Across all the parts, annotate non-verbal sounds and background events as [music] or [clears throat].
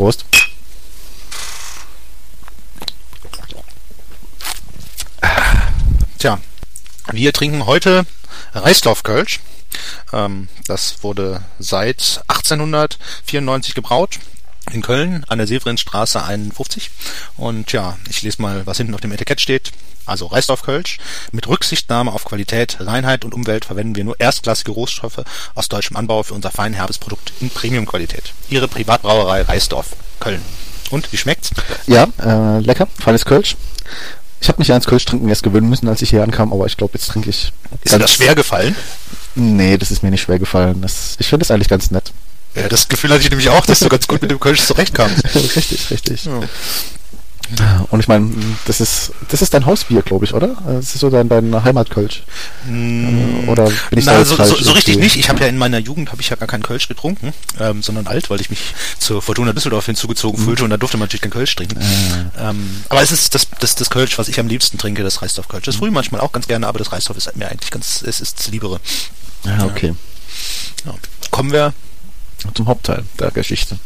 Prost. Tja, wir trinken heute Reisdorf-Kölsch. Ähm, das wurde seit 1894 gebraut in Köln an der Severinstraße 51. Und ja, ich lese mal, was hinten auf dem Etikett steht. Also Reisdorf Kölsch. Mit Rücksichtnahme auf Qualität, Reinheit und Umwelt verwenden wir nur erstklassige Rohstoffe aus deutschem Anbau für unser fein herbes Produkt in Premiumqualität. Ihre Privatbrauerei Reisdorf Köln. Und wie schmeckt's? Ja, äh, lecker, feines Kölsch. Ich habe mich ja ans Kölsch trinken erst gewöhnen müssen, als ich hier ankam, aber ich glaube, jetzt trinke ich. Ist dir das schwer gefallen? Nee, das ist mir nicht schwer gefallen. Das, ich finde das eigentlich ganz nett. Ja, das Gefühl hatte ich nämlich auch, dass du ganz gut mit dem Kölsch zurechtkamst. [laughs] richtig, richtig. Ja. Und ich meine, das ist das ist dein Hausbier, glaube ich, oder? Das ist so dein, dein Heimatkölsch. Mm, oder bin ich Na, da so, so, so richtig nicht. Ich habe ja in meiner Jugend habe ich ja gar keinen Kölsch getrunken, ähm, sondern alt, weil ich mich zur Fortuna Düsseldorf hinzugezogen mhm. fühlte und da durfte man natürlich keinen Kölsch trinken. Äh. Ähm, aber es ist das, das, das Kölsch, was ich am liebsten trinke, das Reisdorf Kölsch. Das mhm. früh manchmal auch ganz gerne, aber das Reisdorf ist mir eigentlich ganz, es ist das Liebere. Ja, okay. Ja. Kommen wir zum Hauptteil der Geschichte.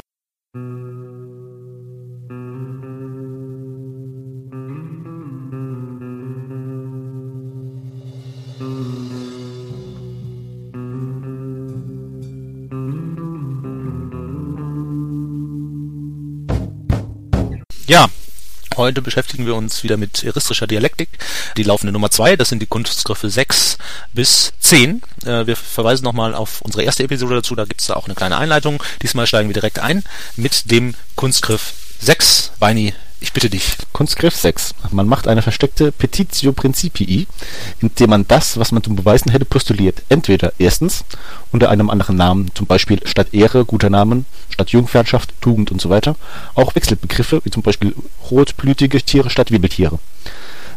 Ja, Heute beschäftigen wir uns wieder mit eristischer Dialektik. Die laufende Nummer zwei, das sind die Kunstgriffe 6 bis 10. Äh, wir verweisen nochmal auf unsere erste Episode dazu, da gibt es da auch eine kleine Einleitung. Diesmal steigen wir direkt ein mit dem Kunstgriff 6. Weini, ich bitte dich. Kunstgriff 6. Man macht eine versteckte Petitio Principii, indem man das, was man zu beweisen hätte, postuliert. Entweder erstens unter einem anderen Namen, zum Beispiel statt Ehre, guter Namen, statt Jungfernschaft, Tugend und so weiter, auch Wechselbegriffe, wie zum Beispiel rotblütige Tiere statt Wirbeltiere.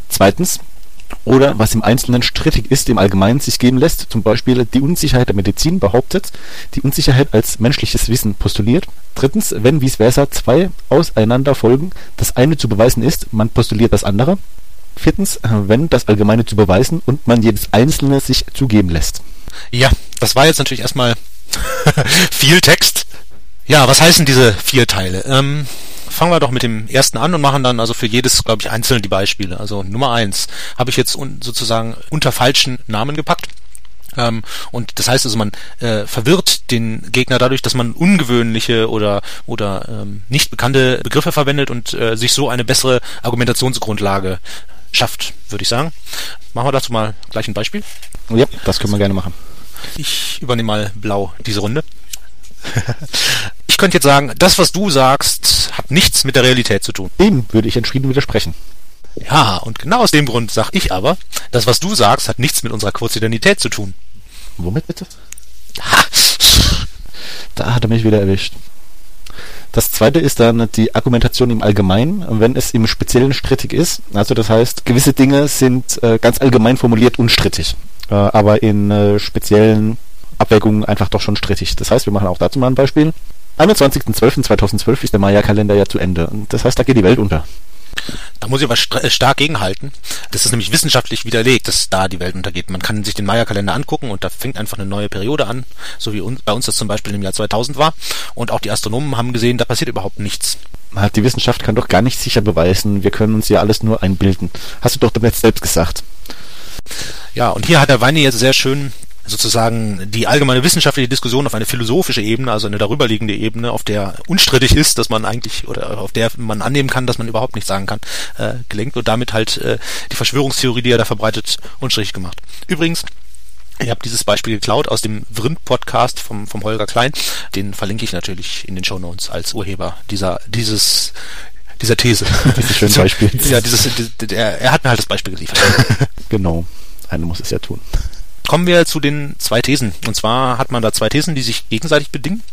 Zweitens oder was im Einzelnen strittig ist, im Allgemeinen sich geben lässt, zum Beispiel die Unsicherheit der Medizin behauptet, die Unsicherheit als menschliches Wissen postuliert. Drittens, wenn vice versa zwei auseinander folgen, das eine zu beweisen ist, man postuliert das andere. Viertens, wenn das Allgemeine zu beweisen und man jedes Einzelne sich zugeben lässt. Ja, das war jetzt natürlich erstmal [laughs] viel Text. Ja, was heißen diese vier Teile? Ähm, fangen wir doch mit dem ersten an und machen dann also für jedes, glaube ich, einzeln die Beispiele. Also Nummer eins habe ich jetzt un sozusagen unter falschen Namen gepackt. Ähm, und das heißt also, man äh, verwirrt den Gegner dadurch, dass man ungewöhnliche oder oder ähm, nicht bekannte Begriffe verwendet und äh, sich so eine bessere Argumentationsgrundlage schafft, würde ich sagen. Machen wir dazu mal gleich ein Beispiel. Ja, das können wir gerne machen. Ich übernehme mal blau diese Runde. [laughs] ich könnte jetzt sagen, das, was du sagst, hat nichts mit der Realität zu tun. Dem würde ich entschieden widersprechen. Ja, und genau aus dem Grund sage ich aber, das, was du sagst, hat nichts mit unserer Kurzidentität zu tun. Womit bitte? Ha! Da hat er mich wieder erwischt. Das zweite ist dann die Argumentation im Allgemeinen, wenn es im Speziellen strittig ist. Also das heißt, gewisse Dinge sind äh, ganz allgemein formuliert unstrittig, äh, aber in äh, speziellen Abwägungen einfach doch schon strittig. Das heißt, wir machen auch dazu mal ein Beispiel. 21.12.2012 ist der Maya-Kalender ja zu Ende. Und das heißt, da geht die Welt unter. Da muss ich aber äh, stark gegenhalten. Das ist nämlich wissenschaftlich widerlegt, dass da die Welt untergeht. Man kann sich den Maya-Kalender angucken und da fängt einfach eine neue Periode an, so wie bei uns das zum Beispiel im Jahr 2000 war. Und auch die Astronomen haben gesehen, da passiert überhaupt nichts. Die Wissenschaft kann doch gar nicht sicher beweisen. Wir können uns ja alles nur einbilden. Hast du doch damit selbst gesagt. Ja, und hier hat der Weini jetzt sehr schön sozusagen die allgemeine wissenschaftliche Diskussion auf eine philosophische Ebene, also eine darüberliegende Ebene, auf der unstrittig ist, dass man eigentlich oder auf der man annehmen kann, dass man überhaupt nichts sagen kann, äh, gelenkt und damit halt äh, die Verschwörungstheorie, die er da verbreitet, unstrittig gemacht. Übrigens, ich habe dieses Beispiel geklaut aus dem Vrind-Podcast vom, vom Holger Klein. Den verlinke ich natürlich in den Show Notes als Urheber dieser, dieses, dieser These. Dieses schöne [laughs] Beispiel. ja, dieses, der, er hat mir halt das Beispiel geliefert. [laughs] genau. Einer muss es ja tun. Kommen wir zu den zwei Thesen. Und zwar hat man da zwei Thesen, die sich gegenseitig bedingen.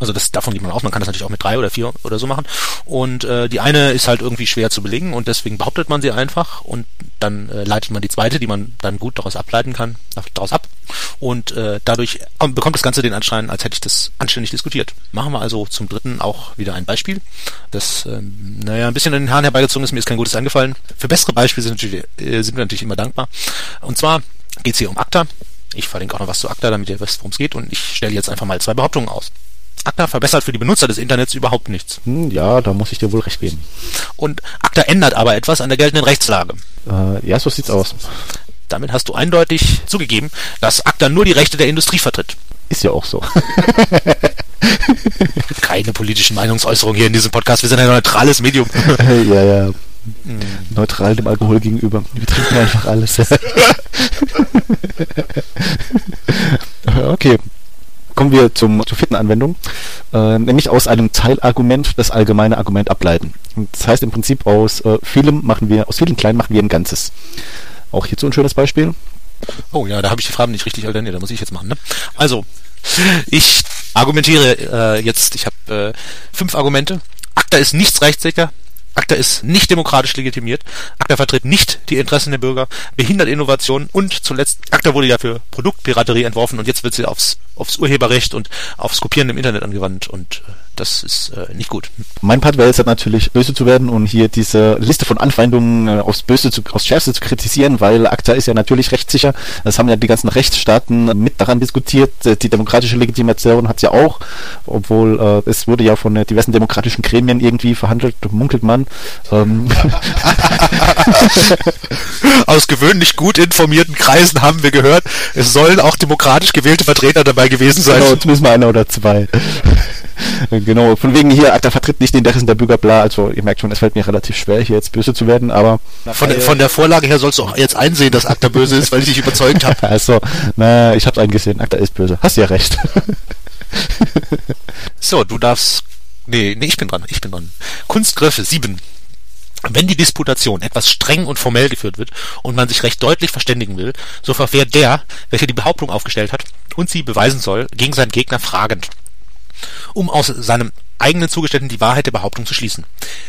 Also das davon geht man aus. Man kann das natürlich auch mit drei oder vier oder so machen. Und äh, die eine ist halt irgendwie schwer zu belegen und deswegen behauptet man sie einfach und dann äh, leitet man die zweite, die man dann gut daraus ableiten kann, daraus ab. Und äh, dadurch bekommt das Ganze den Anschein, als hätte ich das anständig diskutiert. Machen wir also zum dritten auch wieder ein Beispiel. Das, ähm, naja, ein bisschen an den Haaren herbeigezogen ist, mir ist kein gutes eingefallen. Für bessere Beispiele sind, natürlich, äh, sind wir natürlich immer dankbar. Und zwar geht es hier um ACTA. Ich verlinke auch noch was zu ACTA, damit ihr wisst, worum es geht. Und ich stelle jetzt einfach mal zwei Behauptungen aus. ACTA verbessert für die Benutzer des Internets überhaupt nichts. Hm, ja, da muss ich dir wohl recht geben. Und ACTA ändert aber etwas an der geltenden Rechtslage. Äh, ja, so sieht's aus. Damit hast du eindeutig zugegeben, dass ACTA nur die Rechte der Industrie vertritt. Ist ja auch so. [laughs] Keine politischen Meinungsäußerungen hier in diesem Podcast. Wir sind ein neutrales Medium. [laughs] ja, ja. Neutral dem Alkohol gegenüber. Wir trinken einfach alles. [laughs] [laughs] okay. Kommen wir zum, zur vierten Anwendung, äh, nämlich aus einem Teilargument das allgemeine Argument ableiten. Das heißt im Prinzip aus äh, vielem machen wir, aus vielen Kleinen machen wir ein Ganzes. Auch hierzu ein schönes Beispiel. Oh ja, da habe ich die Fragen nicht richtig alterniert, da muss ich jetzt machen. Ne? Also, ich argumentiere äh, jetzt, ich habe äh, fünf Argumente. ACTA ist nichts rechtssicher, ACTA ist nicht demokratisch legitimiert. ACTA vertritt nicht die Interessen der Bürger, behindert Innovation und zuletzt, ACTA wurde ja für Produktpiraterie entworfen und jetzt wird sie aufs, aufs Urheberrecht und aufs Kopieren im Internet angewandt und äh, das ist äh, nicht gut. Mein Part wäre jetzt halt natürlich böse zu werden und hier diese Liste von Anfeindungen äh, aufs Böse, zu, aufs Schärfste zu kritisieren, weil ACTA ist ja natürlich rechtssicher. Das haben ja die ganzen Rechtsstaaten mit daran diskutiert. Äh, die demokratische Legitimation hat es ja auch, obwohl äh, es wurde ja von äh, diversen demokratischen Gremien irgendwie verhandelt, munkelt man. Ähm. [laughs] Aus gewöhnlich gut informierten Kreisen haben wir gehört, es sollen auch demokratisch gewählte Vertreter dabei gewesen sein. Genau, zumindest mal einer oder zwei. [laughs] genau, von wegen hier, ACTA vertritt nicht die Interessen der Bürger, bla. Also ihr merkt schon, es fällt mir relativ schwer, hier jetzt böse zu werden, aber... Von, der, von der Vorlage her sollst du auch jetzt einsehen, dass ACTA böse ist, weil ich dich überzeugt habe. [laughs] also, na, ich hab's eingesehen, ACTA ist böse. Hast ja recht. [laughs] so, du darfst... Nee, nee, ich bin dran, ich bin dran. Kunstgriffe 7. Wenn die Disputation etwas streng und formell geführt wird und man sich recht deutlich verständigen will, so verfährt der, welcher die Behauptung aufgestellt hat und sie beweisen soll, gegen seinen Gegner fragend um aus seinem eigenen Zugeständnis die Wahrheit der Behauptung zu schließen.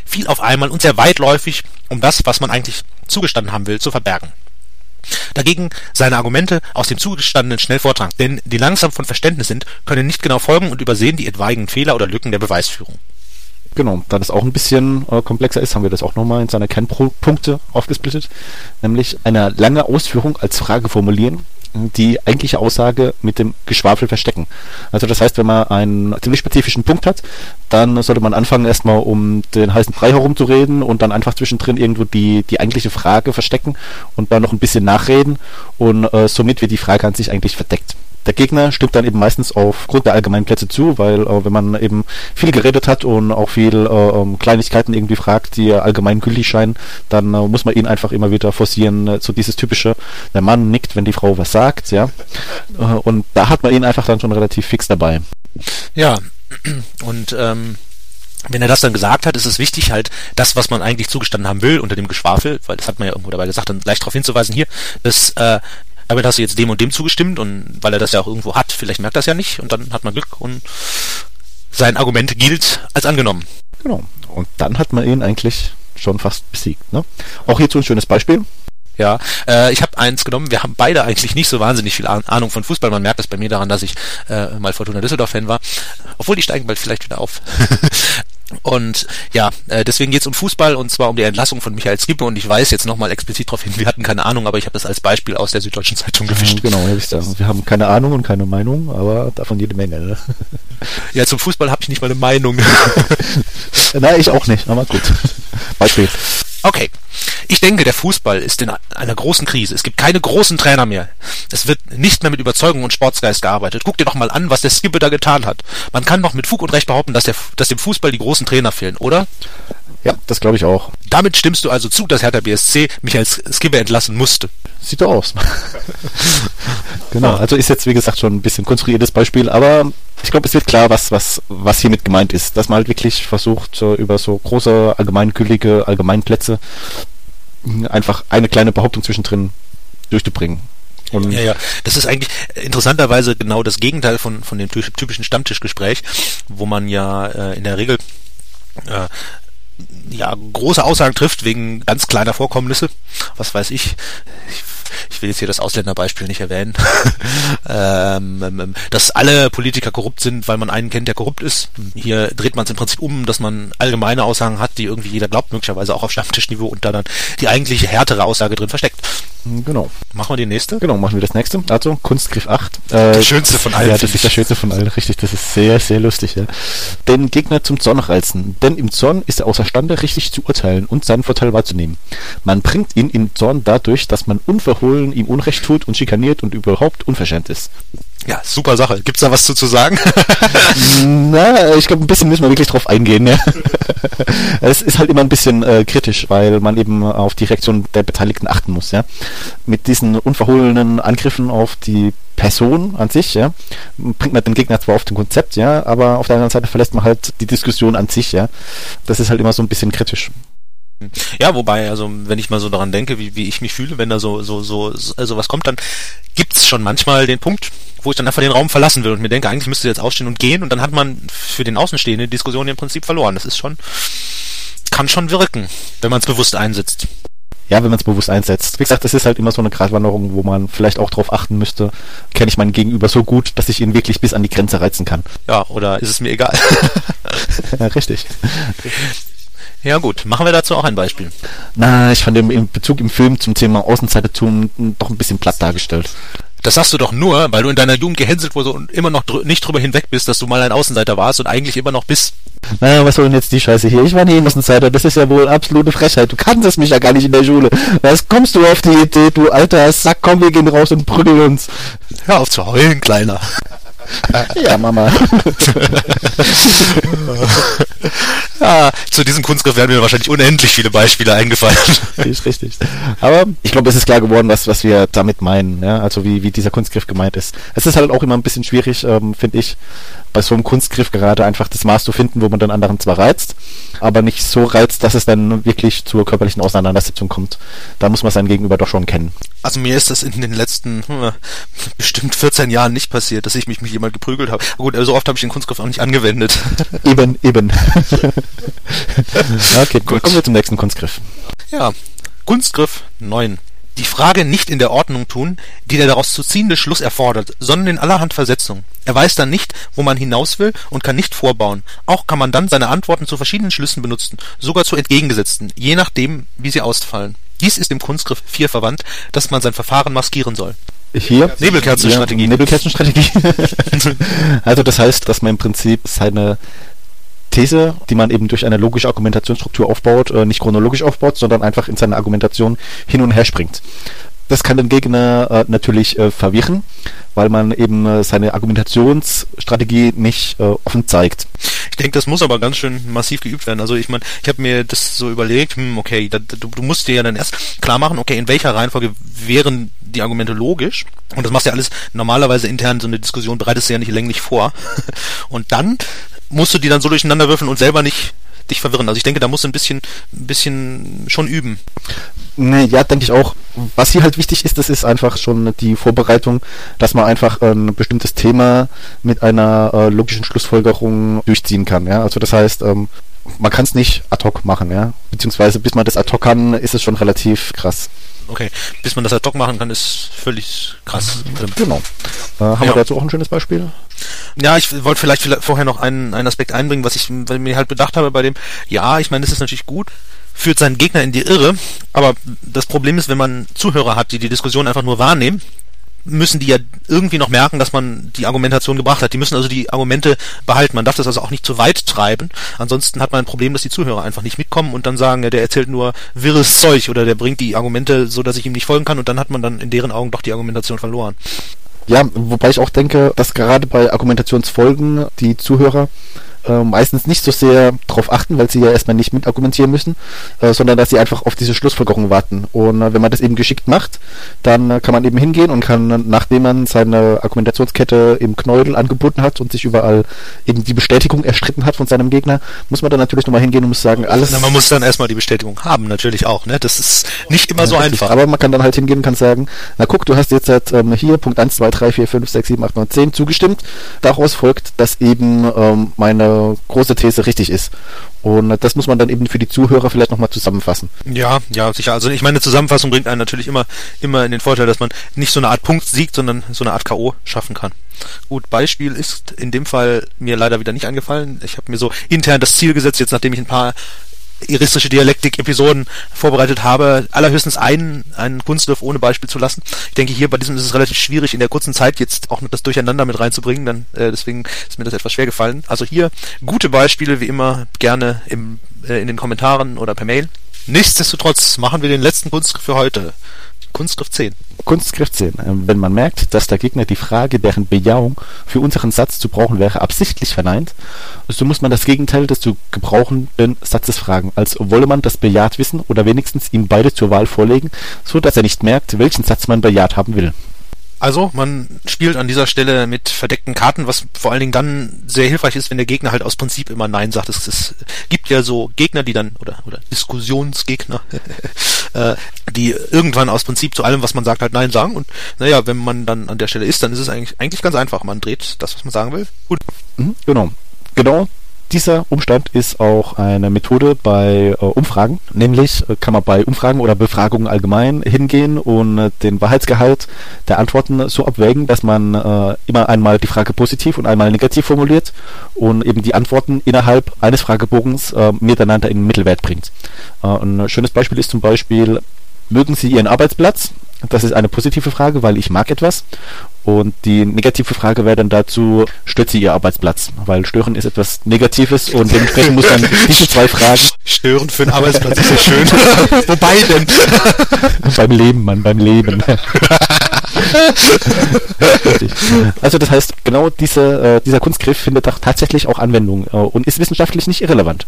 Viel auf einmal und sehr weitläufig, um das, was man eigentlich zugestanden haben will, zu verbergen. Dagegen seine Argumente aus dem Zugestandenen schnell vortragen, denn die langsam von Verständnis sind, können nicht genau folgen und übersehen die etwaigen Fehler oder Lücken der Beweisführung. Genau, da das auch ein bisschen äh, komplexer ist, haben wir das auch nochmal in seine Kernpunkte aufgesplittet, nämlich eine lange Ausführung als Frage formulieren, die eigentliche Aussage mit dem Geschwafel verstecken. Also das heißt, wenn man einen ziemlich spezifischen Punkt hat, dann sollte man anfangen, erstmal um den heißen Brei herumzureden und dann einfach zwischendrin irgendwo die, die eigentliche Frage verstecken und dann noch ein bisschen nachreden und äh, somit wird die Frage an sich eigentlich verdeckt. Der Gegner stimmt dann eben meistens aufgrund der allgemeinen Plätze zu, weil äh, wenn man eben viel geredet hat und auch viel äh, um Kleinigkeiten irgendwie fragt, die allgemein gültig scheinen, dann äh, muss man ihn einfach immer wieder forcieren, äh, so dieses typische, der Mann nickt, wenn die Frau was sagt, ja. Äh, und da hat man ihn einfach dann schon relativ fix dabei. Ja, [clears throat] und ähm, wenn er das dann gesagt hat, ist es wichtig, halt das, was man eigentlich zugestanden haben will, unter dem Geschwafel, weil das hat man ja irgendwo dabei gesagt, dann gleich darauf hinzuweisen, hier, das äh, damit hast du jetzt dem und dem zugestimmt und weil er das ja auch irgendwo hat, vielleicht merkt das ja nicht und dann hat man Glück und sein Argument gilt als angenommen. Genau. Und dann hat man ihn eigentlich schon fast besiegt. Ne? Auch hierzu ein schönes Beispiel. Ja, äh, ich habe eins genommen. Wir haben beide eigentlich nicht so wahnsinnig viel Ahnung von Fußball. Man merkt es bei mir daran, dass ich äh, mal Fortuna Düsseldorf-Fan war. Obwohl die steigen bald vielleicht wieder auf. [laughs] Und ja, äh, deswegen geht es um Fußball und zwar um die Entlassung von Michael Skippe und ich weiß jetzt nochmal explizit darauf hin, wir hatten keine Ahnung, aber ich habe das als Beispiel aus der Süddeutschen Zeitung gewischt. Genau, ja, wisst ihr, wir haben keine Ahnung und keine Meinung, aber davon jede Menge. Ne? Ja, zum Fußball habe ich nicht mal eine Meinung. [laughs] Nein, ich auch nicht, aber gut. Beispiel. Okay. Ich denke, der Fußball ist in einer großen Krise. Es gibt keine großen Trainer mehr. Es wird nicht mehr mit Überzeugung und Sportsgeist gearbeitet. Guck dir doch mal an, was der Skipper da getan hat. Man kann doch mit Fug und Recht behaupten, dass, der, dass dem Fußball die großen Trainer fehlen, oder? Ja, das glaube ich auch. Damit stimmst du also zu, dass Hertha BSC mich als Skipper entlassen musste. Sieht doch aus. [laughs] genau, also ist jetzt wie gesagt schon ein bisschen konstruiertes Beispiel, aber ich glaube, es wird klar, was, was, was hiermit gemeint ist. Dass man halt wirklich versucht, über so große, allgemeingültige Allgemeinplätze einfach eine kleine Behauptung zwischendrin durchzubringen. Und ja, ja, das ist eigentlich interessanterweise genau das Gegenteil von, von dem typischen Stammtischgespräch, wo man ja äh, in der Regel äh, ja, große Aussagen trifft wegen ganz kleiner Vorkommnisse. Was weiß ich. Ich ich will jetzt hier das Ausländerbeispiel nicht erwähnen, [laughs] ähm, ähm, ähm, dass alle Politiker korrupt sind, weil man einen kennt, der korrupt ist. Hier dreht man es im Prinzip um, dass man allgemeine Aussagen hat, die irgendwie jeder glaubt, möglicherweise auch auf Stammtischniveau und da dann die eigentliche härtere Aussage drin versteckt. Genau. Machen wir die nächste? Genau, machen wir das nächste. Also, Kunstgriff 8. Äh, der schönste von allen. Ja, das ist der schönste von allen, richtig. Das ist sehr, sehr lustig, ja. Den Gegner zum Zorn reizen. Denn im Zorn ist er außerstande, richtig zu urteilen und seinen Vorteil wahrzunehmen. Man bringt ihn im Zorn dadurch, dass man unverhohlen ihm Unrecht tut und schikaniert und überhaupt unverschämt ist. Ja, super Sache. Gibt's da was zu, zu sagen? [laughs] Na, ich glaube, ein bisschen müssen wir wirklich drauf eingehen. Ja. [laughs] es ist halt immer ein bisschen äh, kritisch, weil man eben auf die Reaktion der Beteiligten achten muss. Ja. Mit diesen unverhohlenen Angriffen auf die Person an sich, ja, bringt man den Gegner zwar auf den Konzept, ja, aber auf der anderen Seite verlässt man halt die Diskussion an sich, ja. Das ist halt immer so ein bisschen kritisch. Ja, wobei, also wenn ich mal so daran denke, wie, wie ich mich fühle, wenn da so, so, so, also was kommt, dann gibt's schon manchmal den Punkt, wo ich dann einfach den Raum verlassen will und mir denke, eigentlich müsste jetzt aufstehen und gehen und dann hat man für den Außenstehenden die Diskussion im Prinzip verloren. Das ist schon, kann schon wirken, wenn man es bewusst einsetzt. Ja, wenn man es bewusst einsetzt. Wie gesagt, das ist halt immer so eine Gratwanderung, wo man vielleicht auch darauf achten müsste, kenne ich meinen Gegenüber so gut, dass ich ihn wirklich bis an die Grenze reizen kann. Ja, oder ist es mir egal? [laughs] ja, richtig. [laughs] Ja gut, machen wir dazu auch ein Beispiel. Na, ich fand in Bezug im Film zum Thema Außenseitertum doch ein bisschen platt dargestellt. Das sagst du doch nur, weil du in deiner Jugend gehänselt wurdest und immer noch dr nicht drüber hinweg bist, dass du mal ein Außenseiter warst und eigentlich immer noch bist. Naja, was soll denn jetzt die Scheiße hier? Ich war nie ein Außenseiter, das ist ja wohl absolute Frechheit. Du kanntest mich ja gar nicht in der Schule. Was kommst du auf die Idee, du alter Sack, komm, wir gehen raus und prügeln uns. Hör auf zu heulen, Kleiner. ja, Mama. [laughs] [laughs] ja, zu diesem Kunstgriff werden mir wahrscheinlich unendlich viele Beispiele eingefallen. Ist richtig. Aber ich glaube, es ist klar geworden, was, was wir damit meinen. Ja? Also wie, wie dieser Kunstgriff gemeint ist. Es ist halt auch immer ein bisschen schwierig, ähm, finde ich, bei so einem Kunstgriff gerade einfach das Maß zu finden, wo man den anderen zwar reizt, aber nicht so reizt, dass es dann wirklich zur körperlichen Auseinandersetzung kommt. Da muss man sein Gegenüber doch schon kennen. Also mir ist das in den letzten hm, bestimmt 14 Jahren nicht passiert, dass ich mich mit jemand geprügelt habe. Gut, so oft habe ich den Kunstgriff auch nicht angewendet. [laughs] Eben, eben. [laughs] okay, gut. Kommen wir zum nächsten Kunstgriff. Ja, Kunstgriff 9 die Frage nicht in der Ordnung tun, die der daraus zu ziehende Schluss erfordert, sondern in allerhand Versetzung. Er weiß dann nicht, wo man hinaus will und kann nicht vorbauen. Auch kann man dann seine Antworten zu verschiedenen Schlüssen benutzen, sogar zu entgegengesetzten, je nachdem, wie sie ausfallen. Dies ist im Kunstgriff 4 verwandt, dass man sein Verfahren maskieren soll. Hier? Nebelkerzenstrategie. Ja, Nebelkerzenstrategie. [laughs] also das heißt, dass man im Prinzip seine These, die man eben durch eine logische Argumentationsstruktur aufbaut, äh, nicht chronologisch aufbaut, sondern einfach in seiner Argumentation hin und her springt. Das kann den Gegner äh, natürlich äh, verwirren, weil man eben äh, seine Argumentationsstrategie nicht äh, offen zeigt. Ich denke, das muss aber ganz schön massiv geübt werden. Also ich meine, ich habe mir das so überlegt, hm, okay, da, du, du musst dir ja dann erst klar machen, okay, in welcher Reihenfolge wären die Argumente logisch. Und das machst du ja alles normalerweise intern, so eine Diskussion bereitest du ja nicht länglich vor. [laughs] Und dann musst du die dann so durcheinander würfeln und selber nicht dich verwirren. Also ich denke, da musst du ein bisschen, ein bisschen schon üben. Ne, ja, denke ich auch. Was hier halt wichtig ist, das ist einfach schon die Vorbereitung, dass man einfach ein bestimmtes Thema mit einer äh, logischen Schlussfolgerung durchziehen kann. Ja, also das heißt, ähm, man kann es nicht ad hoc machen, ja, beziehungsweise bis man das ad hoc kann, ist es schon relativ krass. Okay, bis man das ad hoc machen kann, ist völlig krass. Genau. Äh, haben ja. wir dazu auch ein schönes Beispiel? Ja, ich wollte vielleicht, vielleicht vorher noch einen, einen Aspekt einbringen, was ich mir halt bedacht habe bei dem, ja, ich meine, das ist natürlich gut, führt seinen Gegner in die Irre, aber das Problem ist, wenn man Zuhörer hat, die die Diskussion einfach nur wahrnehmen, müssen die ja irgendwie noch merken, dass man die Argumentation gebracht hat. Die müssen also die Argumente behalten. Man darf das also auch nicht zu weit treiben. Ansonsten hat man ein Problem, dass die Zuhörer einfach nicht mitkommen und dann sagen, ja, der erzählt nur wirres Zeug oder der bringt die Argumente so, dass ich ihm nicht folgen kann und dann hat man dann in deren Augen doch die Argumentation verloren. Ja, wobei ich auch denke, dass gerade bei Argumentationsfolgen die Zuhörer äh, meistens nicht so sehr darauf achten, weil sie ja erstmal nicht mitargumentieren müssen, äh, sondern dass sie einfach auf diese Schlussfolgerung warten. Und äh, wenn man das eben geschickt macht, dann äh, kann man eben hingehen und kann, nachdem man seine Argumentationskette im Knäudel angeboten hat und sich überall eben die Bestätigung erstritten hat von seinem Gegner, muss man dann natürlich nochmal hingehen und muss sagen, alles... Na, man muss dann erstmal die Bestätigung haben, natürlich auch. Ne? Das ist nicht immer so richtig. einfach. Aber man kann dann halt hingehen und kann sagen, na guck, du hast jetzt halt, ähm, hier Punkt 1, 2, 3, 4, 5, 6, 7, 8, 9, 10 zugestimmt. Daraus folgt, dass eben ähm, meine große These richtig ist. Und das muss man dann eben für die Zuhörer vielleicht nochmal zusammenfassen. Ja, ja, sicher. Also ich meine, Zusammenfassung bringt einen natürlich immer, immer in den Vorteil, dass man nicht so eine Art Punkt siegt, sondern so eine Art K.O. schaffen kann. Gut, Beispiel ist in dem Fall mir leider wieder nicht eingefallen. Ich habe mir so intern das Ziel gesetzt, jetzt nachdem ich ein paar iristische Dialektik-Episoden vorbereitet habe, allerhöchstens einen, einen Kunstgriff ohne Beispiel zu lassen. Ich denke, hier bei diesem ist es relativ schwierig, in der kurzen Zeit jetzt auch noch das Durcheinander mit reinzubringen, dann äh, deswegen ist mir das etwas schwer gefallen. Also hier gute Beispiele, wie immer, gerne im, äh, in den Kommentaren oder per Mail. Nichtsdestotrotz machen wir den letzten Kunstgriff für heute. Kunstgriff 10. Kunstgriff 10. Ähm, wenn man merkt, dass der Gegner die Frage, deren Bejahung für unseren Satz zu brauchen wäre, absichtlich verneint, so muss man das Gegenteil des zu gebrauchenden Satzes fragen, als wolle man das bejaht wissen oder wenigstens ihm beide zur Wahl vorlegen, so dass er nicht merkt, welchen Satz man bejaht haben will. Also, man spielt an dieser Stelle mit verdeckten Karten, was vor allen Dingen dann sehr hilfreich ist, wenn der Gegner halt aus Prinzip immer Nein sagt. Es, es gibt ja so Gegner, die dann, oder, oder Diskussionsgegner, [laughs] äh, die irgendwann aus Prinzip zu allem, was man sagt, halt Nein sagen. Und naja, wenn man dann an der Stelle ist, dann ist es eigentlich, eigentlich ganz einfach. Man dreht das, was man sagen will. Gut. Mhm, genau. Genau dieser Umstand ist auch eine Methode bei äh, Umfragen. Nämlich äh, kann man bei Umfragen oder Befragungen allgemein hingehen und äh, den Wahrheitsgehalt der Antworten so abwägen, dass man äh, immer einmal die Frage positiv und einmal negativ formuliert und eben die Antworten innerhalb eines Fragebogens äh, miteinander in den Mittelwert bringt. Äh, ein schönes Beispiel ist zum Beispiel, mögen Sie Ihren Arbeitsplatz? Das ist eine positive Frage, weil ich mag etwas. Und die negative Frage wäre dann dazu, stört Sie Ihr Arbeitsplatz? Weil stören ist etwas Negatives und dementsprechend muss man [laughs] diese zwei Fragen... Stören für einen Arbeitsplatz ist ja schön. [laughs] Wobei denn? beim Leben, Mann, beim Leben. [laughs] also das heißt, genau diese, äh, dieser Kunstgriff findet auch tatsächlich auch Anwendung äh, und ist wissenschaftlich nicht irrelevant.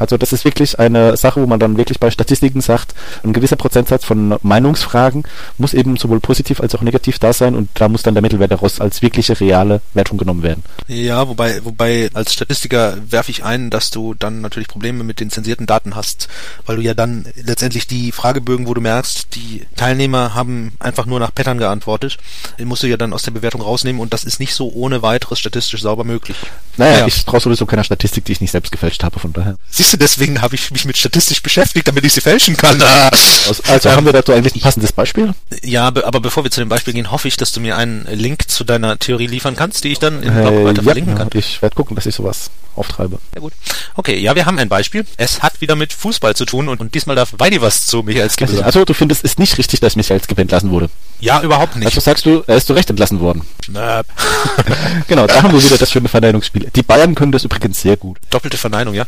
Also das ist wirklich eine Sache, wo man dann wirklich bei Statistiken sagt, ein gewisser Prozentsatz von Meinungsfragen muss eben sowohl positiv als auch negativ da sein und da muss dann der Mittelwert daraus als wirkliche reale Wertung genommen werden. Ja, wobei, wobei als Statistiker werfe ich ein, dass du dann natürlich Probleme mit den zensierten Daten hast, weil du ja dann letztendlich die Fragebögen, wo du merkst, die Teilnehmer haben einfach nur nach Pattern geantwortet, den musst du ja dann aus der Bewertung rausnehmen und das ist nicht so ohne weiteres statistisch sauber möglich. Naja, ja. ich traue sowieso keiner Statistik, die ich nicht selbst gefälscht habe, von daher. Siehst du, [laughs] deswegen habe ich mich mit Statistisch beschäftigt, damit ich sie fälschen kann. Also, [laughs] also haben wir dazu eigentlich ein passendes Beispiel? Ja, aber bevor wir zu dem Beispiel gehen, hoffe ich, dass du mir einen Link zu deiner Theorie liefern kannst, die ich dann im Blog weiter ja, verlinken kann. Ich werde gucken, dass ich sowas auftreibe. Ja gut. Okay, ja, wir haben ein Beispiel. Es hat wieder mit Fußball zu tun und, und diesmal darf Weidi was zu Michael Skibbe sagen. Also du findest es nicht richtig, dass Michael Skibbe entlassen wurde? Ja, überhaupt nicht. Also sagst du, er ist zu Recht entlassen worden. [laughs] genau, da haben wir wieder das schöne Verneinungsspiel. Die Bayern können das übrigens sehr gut. Doppelte Verneinung, ja.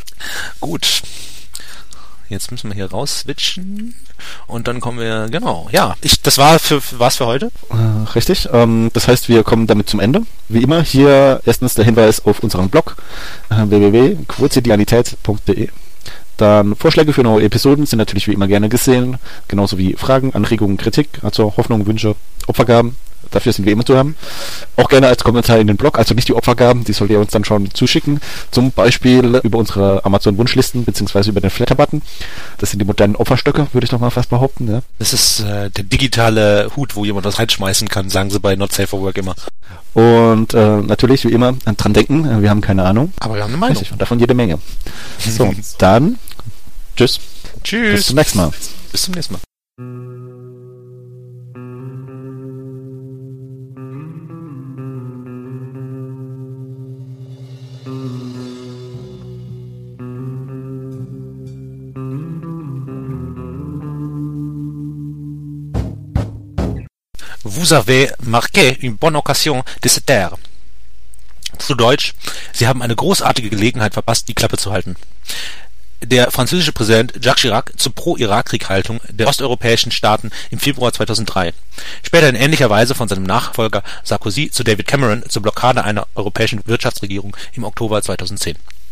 Gut. Jetzt müssen wir hier raus switchen und dann kommen wir, genau, ja, ich, das war für, was für heute? Äh, richtig, ähm, das heißt, wir kommen damit zum Ende. Wie immer hier erstens der Hinweis auf unseren Blog äh, www.quotidianität.de dann Vorschläge für neue Episoden sind natürlich wie immer gerne gesehen, genauso wie Fragen, Anregungen, Kritik, also Hoffnungen, Wünsche, Opfergaben. Dafür sind wir immer zu haben. Auch gerne als Kommentar in den Blog, also nicht die Opfergaben, die sollt ihr uns dann schon zuschicken. Zum Beispiel über unsere Amazon-Wunschlisten beziehungsweise über den Flatter-Button. Das sind die modernen Opferstöcke, würde ich doch mal fast behaupten. Ja. Das ist äh, der digitale Hut, wo jemand was reinschmeißen kann, sagen sie bei Not Safe for Work immer. Und äh, natürlich, wie immer, dran denken, äh, wir haben keine Ahnung. Aber wir haben eine Meinung. Richtig, und davon jede Menge. [laughs] So, dann tschüss. Tschüss. Bis zum nächsten Mal. Bis zum nächsten Mal. Vous avez marqué une bonne occasion de se taire. Zu Deutsch, Sie haben eine großartige Gelegenheit verpasst, die Klappe zu halten. Der französische Präsident Jacques Chirac zur Pro-Irak-Krieg-Haltung der osteuropäischen Staaten im Februar 2003. Später in ähnlicher Weise von seinem Nachfolger Sarkozy zu David Cameron zur Blockade einer europäischen Wirtschaftsregierung im Oktober 2010